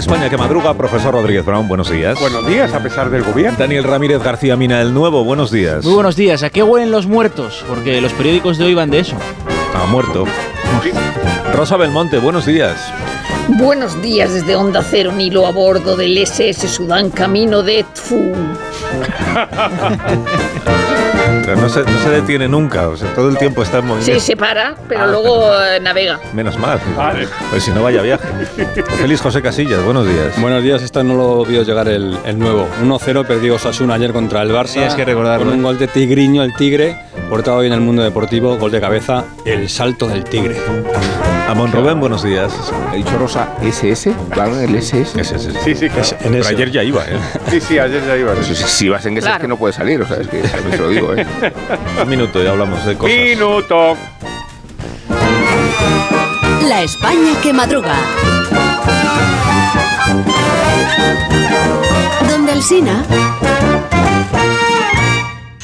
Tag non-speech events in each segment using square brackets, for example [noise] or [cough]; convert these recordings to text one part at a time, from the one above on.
España que madruga, profesor Rodríguez Brown, buenos días. Buenos días, a pesar del gobierno. Daniel Ramírez García Mina, el nuevo, buenos días. Muy buenos días. ¿A qué huelen los muertos? Porque los periódicos de hoy van de eso. Ha muerto. Rosa Belmonte, buenos días. Buenos días desde Onda Cero, Nilo a bordo del SS Sudán camino de Tfu. Pero no se, no se detiene nunca, o sea, todo el tiempo está en movimiento. Sí, se para, pero Ah. luego eh, navega. Menos mal. Pues si no vaya viaje. Feliz José Casillas, buenos días. Buenos días, esta no lo vio llegar el, el nuevo. 1-0 perdió Osasuna ayer contra el Barça. Tienes que recordarlo, Con un gol de Tigriño, el Tigre, portado hoy en el mundo deportivo, gol de cabeza, el salto del Tigre. Amón Rubén, buenos días. Ha dicho Rosa, SS, ¿van el SS? Ese. Sí, sí, claro. En Pero ese. ayer ya iba, ¿eh? Sí, sí, ayer ya iba. Pues si, vas en ese es que no puede salir, o sea, es que también se lo digo, ¿eh? Un minuto y hablamos de cosas. Minuto. La España que madruga. Donde el Sina.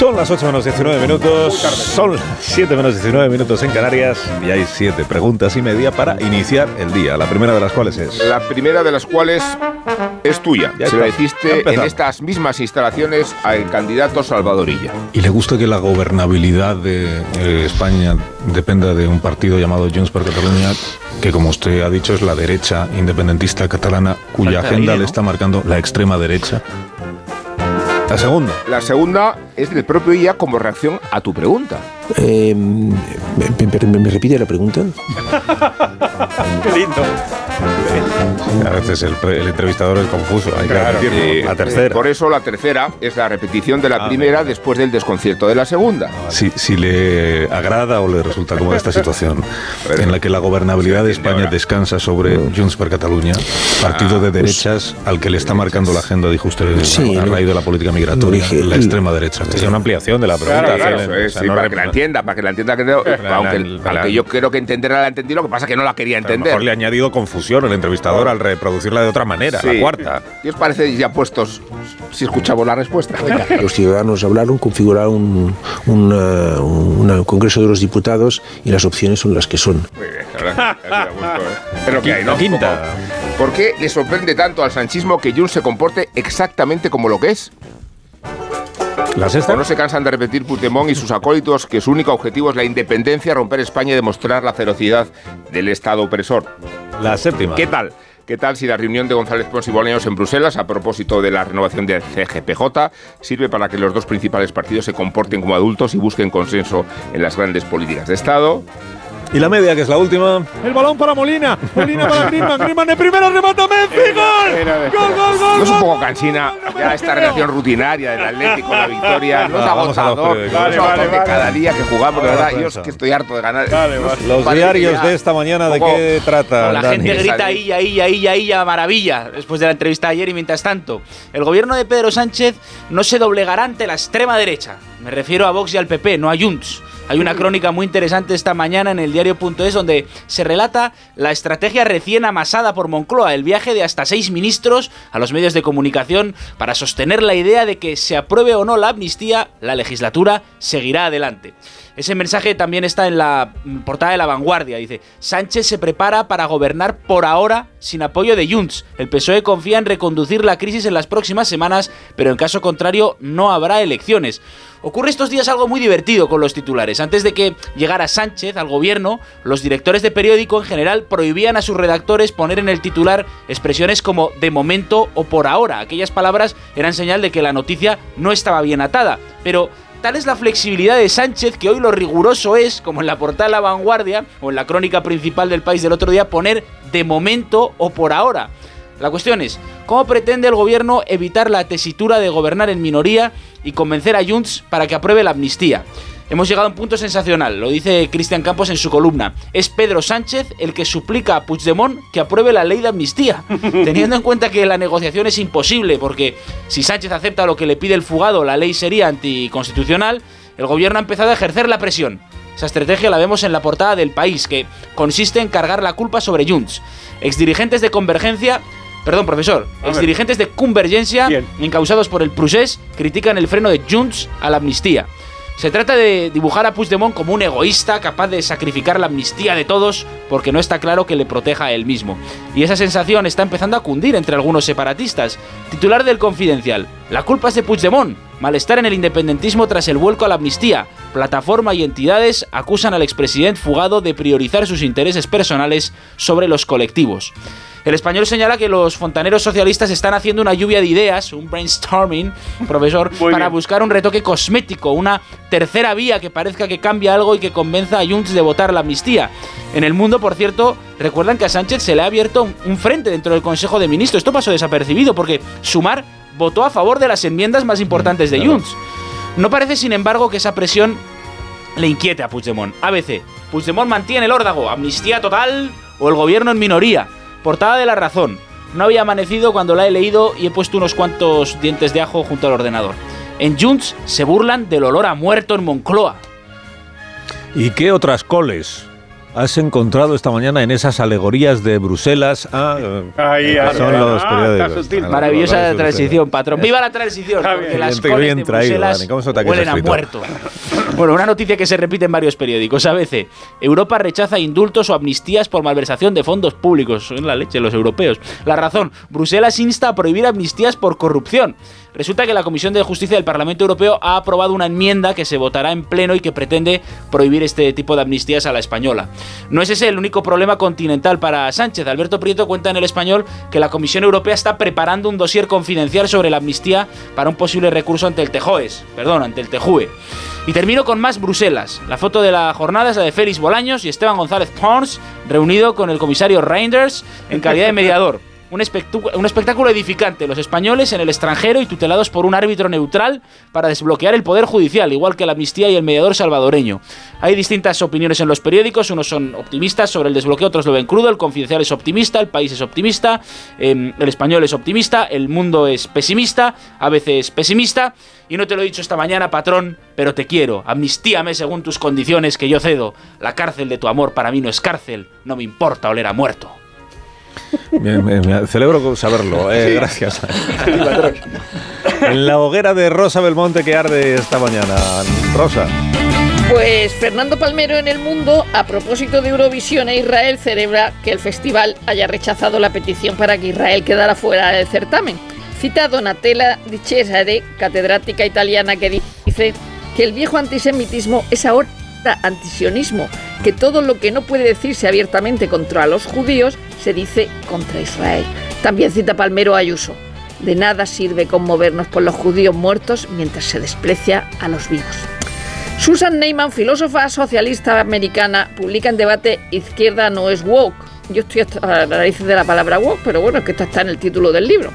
Son las 8 menos 19 minutos. Son las 7 menos 19 minutos en Canarias. Y hay 7 preguntas y media para iniciar el día. La primera de las cuales es. La primera de las cuales es tuya. Ya Se. Ya hiciste en estas mismas instalaciones al candidato Salvadorilla. ¿Y le gusta que la gobernabilidad de eh, España dependa de un partido llamado Junts per Catalunya, que como usted ha dicho es la derecha independentista catalana, cuya Falta agenda ahí, le está marcando la extrema derecha? La segunda. La segunda es del propio IA como reacción a tu pregunta. Eh, me, me- me repite la pregunta? [laughs] Qué lindo. A veces el, el entrevistador es confuso. Hay que Claro. repetirlo. Eh, La tercera. Por eso la tercera es la repetición de la Ah, primera después del desconcierto de la segunda. Si, si le agrada o le resulta cómoda esta situación en la que la gobernabilidad de España descansa sobre Junts per Catalunya, partido de derechas al que le está marcando la agenda, dijo usted, Sí, a raíz de la política migratoria, la extrema derecha. Es una ampliación de la pregunta. Claro, claro, eso es, O sea, sí, no para que la entienda, para que la entienda, que aunque, la- aunque yo creo que entenderá la entendido, lo que pasa es que no la quería A lo entender. mejor le ha añadido confusión el entrevistador al reproducirla de otra manera, la Sí. cuarta. ¿Qué os parece ya puestos si escuchamos la respuesta? Los ciudadanos hablaron, configuraron un, una- un Congreso de los Diputados y las opciones son las que son. Muy bien, la gusto, ¿eh? [laughs] Pero que hay, ¿no? La quinta. ¿Por qué le sorprende tanto al sanchismo que Junts se comporte exactamente como lo que es? La sexta. ¿O no se cansan de repetir Puigdemont y sus acólitos que su único objetivo es la independencia, romper España y demostrar la ferocidad del Estado opresor? La séptima. ¿Qué tal? ¿Qué tal si la reunión de González Pons y Bolaños en Bruselas a propósito de la renovación del CGPJ sirve para que los dos principales partidos se comporten como adultos y busquen consenso en las grandes políticas de Estado? Y la media, que es la última. El balón para Molina. Molina para Griezmann. Griezmann de primera, remata Messi. ¡Gol! ¡Gol, gol, gol! ¿No es un poco cansina ya esta relación rutinaria del Atlético, la victoria? ¿No es vamos a los agotador? periódicos. ¿No es Vale, vale, agotador que vale. cada día que jugamos, de verdad? Yo es que estoy harto de ganar. Los diarios de esta mañana, ¿de qué tratan? La gente grita Sale. ahí, ahí, ahí, ahí, a maravilla después de la entrevista de ayer y mientras tanto, el gobierno de Pedro Sánchez no se doblegará ante la extrema derecha. Me refiero a Vox y al PP, no a Junts. Hay una crónica muy interesante esta mañana en el diario.es donde se relata la estrategia recién amasada por Moncloa, el viaje de hasta seis ministros a los medios de comunicación para sostener la idea de que se apruebe o no la amnistía, la legislatura seguirá adelante. Ese mensaje también está en la mm, portada de La Vanguardia. Dice, Sánchez se prepara para gobernar por ahora sin apoyo de Junts. El PSOE confía en reconducir la crisis en las próximas semanas, pero en caso contrario no habrá elecciones. Ocurre estos días algo muy divertido con los titulares. Antes de que llegara Sánchez al gobierno, los directores de periódico en general prohibían a sus redactores poner en el titular expresiones como de momento o por ahora. Aquellas palabras eran señal de que la noticia no estaba bien atada. Pero Tal es la flexibilidad de Sánchez que hoy lo riguroso es, como en la portada La Vanguardia o en la crónica principal del país del otro día, poner de momento o por ahora. La cuestión es, ¿cómo pretende el gobierno evitar la tesitura de gobernar en minoría y convencer a Junts para que apruebe la amnistía? Hemos llegado a un punto sensacional, lo dice Cristian Campos en su columna. Es Pedro Sánchez el que suplica a Puigdemont que apruebe la ley de amnistía, [laughs] teniendo en cuenta que la negociación es imposible, porque si Sánchez acepta lo que le pide el fugado, la ley sería anticonstitucional, el gobierno ha empezado a ejercer la presión. Esa estrategia la vemos en la portada del país, que consiste en cargar la culpa sobre Junts. Exdirigentes de Convergencia Perdón, profesor. Exdirigentes de Convergencia, encausados por el Prusés, critican el freno de Junts a la amnistía. Se trata de dibujar a Puigdemont como un egoísta capaz de sacrificar la amnistía de todos porque no está claro que le proteja a él mismo. Y esa sensación está empezando a cundir entre algunos separatistas. Titular del Confidencial. La culpa es de Puigdemont. Malestar en el independentismo tras el vuelco a la amnistía. Plataforma y entidades acusan al expresidente fugado de priorizar sus intereses personales sobre los colectivos. El español señala que los fontaneros socialistas están haciendo una lluvia de ideas, un brainstorming, [laughs] profesor, para buscar un retoque cosmético, una tercera vía que parezca que cambia algo y que convenza a Junts de votar la amnistía. En el mundo, por cierto, recuerdan que a Sánchez se le ha abierto un frente dentro del Consejo de Ministros. Esto pasó desapercibido porque Sumar votó a favor de las enmiendas más importantes de Junts. No parece, sin embargo, que esa presión le inquiete a Puigdemont. ABC. Puigdemont mantiene el órdago, amnistía total o el gobierno en minoría. Portada de la razón. No había amanecido cuando la he leído y he puesto unos cuantos dientes de ajo junto al ordenador. En Junts se burlan del olor a muerto en Moncloa. ¿Y qué otras coles? has encontrado esta mañana en esas alegorías de Bruselas a ahí, son los periódicos. Maravillosa transición, patrón. ¡Viva la transición! Porque las coles de Bruselas huelen a muerto. [laughs] Bueno, una noticia que se repite en varios periódicos. A veces, Europa rechaza indultos o amnistías por malversación de fondos públicos. En la leche, los europeos. La razón, Bruselas insta a prohibir amnistías por corrupción. Resulta que la Comisión de Justicia del Parlamento Europeo ha aprobado una enmienda que se votará en pleno y que pretende prohibir este tipo de amnistías a la española. No es ese el único problema continental para Sánchez. Alberto Prieto cuenta en el español que la Comisión Europea está preparando un dossier confidencial sobre la amnistía para un posible recurso ante el Tejoes, perdón, ante el Tejue. Y termino con más Bruselas. La foto de la jornada es la de Félix Bolaños y Esteban González Pons, reunido con el comisario Reinders en calidad de mediador [laughs] un, espectáculo edificante, los españoles en el extranjero y tutelados por un árbitro neutral para desbloquear el poder judicial, igual que la amnistía y el mediador salvadoreño. Hay distintas opiniones en los periódicos, unos son optimistas sobre el desbloqueo, otros lo ven crudo, el confidencial es optimista, el país es optimista, em, el español es optimista, el mundo es pesimista, a veces pesimista, y no te lo he dicho esta mañana, patrón, pero te quiero, amnistíame según tus condiciones que yo cedo, la cárcel de tu amor para mí no es cárcel, no me importa oler a muerto. Me, celebro saberlo, eh, gracias. en la hoguera de Rosa Belmonte que arde esta mañana. Rosa. Pues Fernando Palmero en el mundo, a propósito de Eurovisión e Israel, celebra que el festival haya rechazado la petición para que Israel quedara fuera del certamen. Cita a Donatella Di Cesare, catedrática italiana, que dice que el viejo antisemitismo es ahora antisionismo, que todo lo que no puede decirse abiertamente contra los judíos se dice contra Israel. También cita Palmero Ayuso. De nada sirve conmovernos por los judíos muertos mientras se desprecia a los vivos. Susan Neyman, filósofa socialista americana, publica en debate Izquierda no es woke. Yo estoy a la raíz de la palabra woke, pero bueno, es que esto está en el título del libro.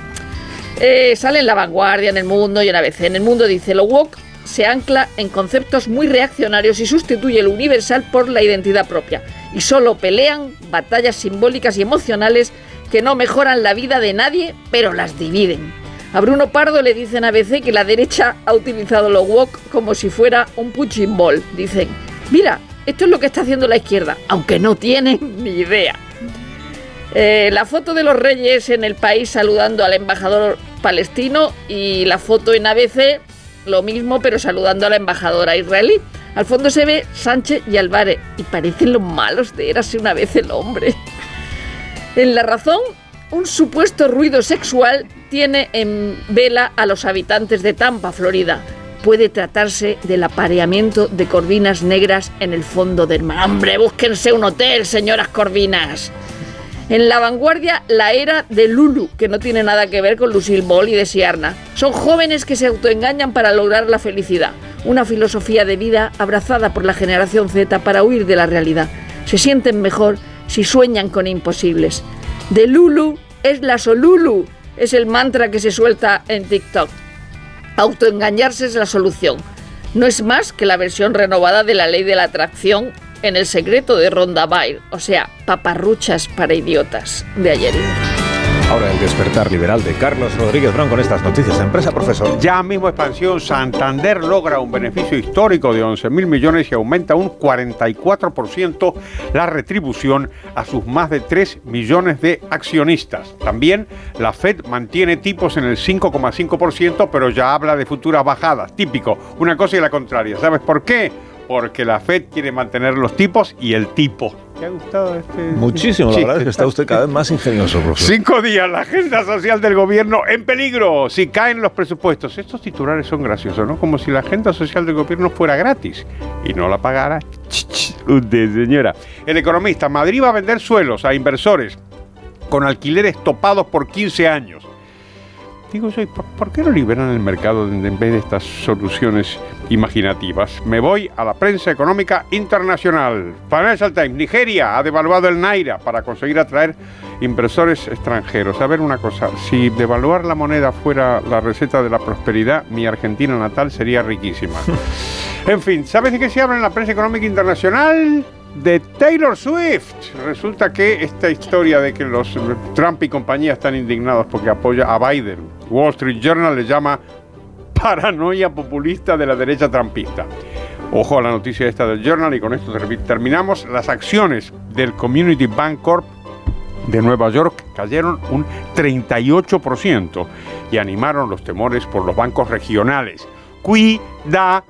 Eh, sale en La Vanguardia, en El Mundo y en ABC. En El Mundo dice, lo woke se ancla en conceptos muy reaccionarios y sustituye lo universal por la identidad propia. Y solo pelean batallas simbólicas y emocionales que no mejoran la vida de nadie, pero las dividen. A Bruno Pardo le dicen a veces que la derecha ha utilizado lo woke como si fuera un punching ball. Dicen, mira, esto es lo que está haciendo la izquierda, aunque no tienen [laughs] ni idea. Eh, la foto de los reyes en el país saludando al embajador palestino y la foto en ABC lo mismo, pero saludando a la embajadora israelí. Al fondo se ve Sánchez y Álvarez, y parecen los malos de Érase una vez el hombre. En La Razón, un supuesto ruido sexual tiene en vela a los habitantes de Tampa, Florida. puede tratarse del apareamiento de corvinas negras en el fondo del mar. ¡Hombre, búsquense un hotel, señoras corvinas! En la vanguardia, la era de Lulu, que no tiene nada que ver con Lucille Ball y de Siarna. Son jóvenes que se autoengañan para lograr la felicidad. Una filosofía de vida abrazada por la generación Z para huir de la realidad. Se sienten mejor si sueñan con imposibles. De Lulu es la Solulu, es el mantra que se suelta en TikTok. Autoengañarse es la solución. No es más que la versión renovada de la ley de la atracción en el secreto de Ronda Bair, o sea, paparruchas para idiotas de ayer. Ahora el despertar liberal de Carlos Rodríguez Brown con estas noticias de empresa, profesor. Ya mismo expansión, Santander logra un beneficio histórico de 11 mil millones y aumenta un 44% la retribución a sus más de 3 millones de accionistas. También la Fed mantiene tipos en el 5,5%, pero ya habla de futuras bajadas. Típico, una cosa y la contraria. ¿Sabes por qué? Porque la Fed quiere mantener los tipos y el tipo. ¿Te ha gustado este? Muchísimo, la verdad es que está usted cada vez más ingenioso, profesor. Cinco días, la agenda social del gobierno en peligro si caen los presupuestos. Estos titulares son graciosos, ¿no? Como si la agenda social del gobierno fuera gratis y no la pagara [laughs] usted, señora. El economista, Madrid va a vender suelos a inversores con alquileres topados por 15 años. Digo yo, ¿por qué no liberan el mercado en vez de estas soluciones imaginativas? Me voy a la prensa económica internacional. Financial Times, Nigeria ha devaluado el Naira para conseguir atraer inversores extranjeros. A ver una cosa, si devaluar la moneda fuera la receta de la prosperidad, mi Argentina natal sería riquísima. [laughs] en fin, ¿sabes de qué se habla en la prensa económica internacional? de Taylor Swift. Resulta que esta historia de que los Trump y compañía están indignados porque apoya a Biden, Wall Street Journal le llama paranoia populista de la derecha trumpista. Ojo a la noticia esta del Journal y con esto terminamos. Las acciones del Community Bank Corp de Nueva York cayeron un 38% y animaron los temores por los bancos regionales. Cuidado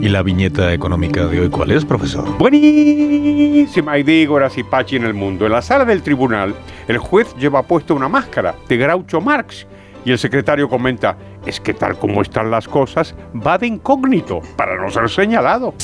¿Y la viñeta económica de hoy cuál es, profesor? Buenísima. Hay dígoras y Pachi en el mundo. En la sala del tribunal, el juez lleva puesta una máscara de Groucho Marx y el secretario comenta, es que tal como están las cosas, va de incógnito para no ser señalado.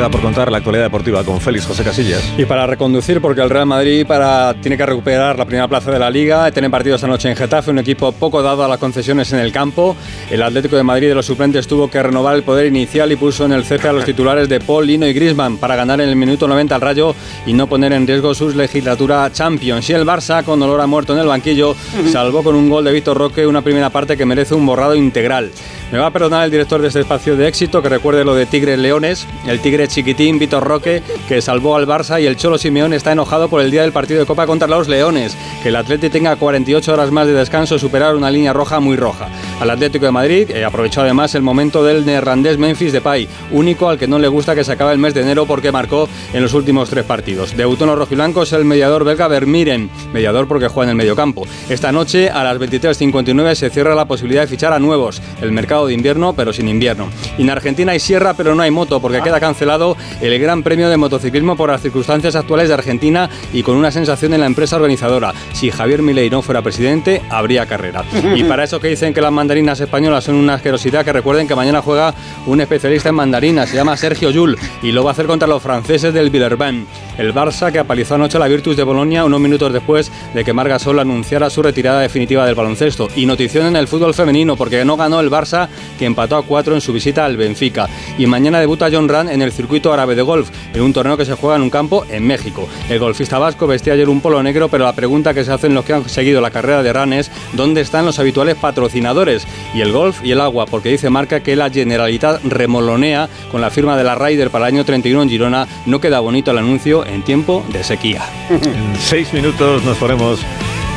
Queda por contar la actualidad deportiva con Félix José Casillas. Y para reconducir, porque el Real Madrid para, tiene que recuperar la primera plaza de la Liga, tiene partidos esta noche en Getafe, un equipo poco dado a las concesiones en el campo. El Atlético de Madrid de los suplentes tuvo que renovar el poder inicial y puso en el cese a los titulares de Paul, Lino y Grisman para ganar en el minuto 90 al Rayo y no poner en riesgo su legislatura Champions. Y el Barça, con olor a muerto en el banquillo, salvó con un gol de Víctor Roque una primera parte que merece un borrado integral. Me va a perdonar el director de este espacio de éxito que recuerde lo de Tigres Leones, el Tigre chiquitín Víctor Roque que salvó al Barça y el Cholo Simeón está enojado por el día del partido de Copa contra los Leones, que el Atleti tenga 48 horas más de descanso superar una línea roja muy roja. Al Atlético de Madrid eh, aprovechó además el momento del neerlandés Memphis Depay, único al que no le gusta que se acabe el mes de enero porque marcó en los últimos tres partidos. De Debutó en es el mediador belga Vermiren, mediador porque juega en el mediocampo. Esta noche a las 23.59 se cierra la posibilidad de fichar a nuevos. El mercado de invierno, pero sin invierno. Y en Argentina hay sierra, pero no hay moto, porque queda cancelado el Gran Premio de Motociclismo por las circunstancias actuales de Argentina y con una sensación en la empresa organizadora. Si Javier Milei no fuera presidente, habría carrera. [laughs] Y para eso que dicen que las mandarinas españolas son una asquerosidad, que recuerden que mañana juega un especialista en mandarinas, se llama Sergio Yul, y lo va a hacer contra los franceses del Villerban. El Barça que apalizó anoche a la Virtus de Bolonia unos minutos después de que Margasol anunciara su retirada definitiva del baloncesto. Y notición en el fútbol femenino, porque no ganó el Barça que empató a cuatro en su visita al Benfica. Y mañana debuta John Rand en el circuito árabe de golf, en un torneo que se juega en un campo en México. El golfista vasco vestía ayer un polo negro, pero la pregunta que se hacen los que han seguido la carrera de Ran es ¿dónde están los habituales patrocinadores? Y el golf y el agua, porque dice Marca que la Generalitat remolonea con la firma de la Ryder para el año 31 en Girona. No queda bonito el anuncio en tiempo de sequía. En seis minutos nos ponemos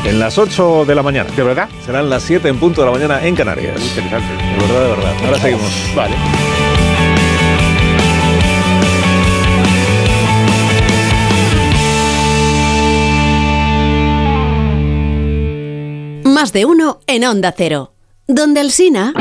en las 8 de la mañana. ¿De verdad? Serán las 7 en punto de la mañana en Canarias. Muy interesante. De verdad, de verdad. Ahora seguimos. Vale. Más de uno en Onda Cero. Donde el Sina...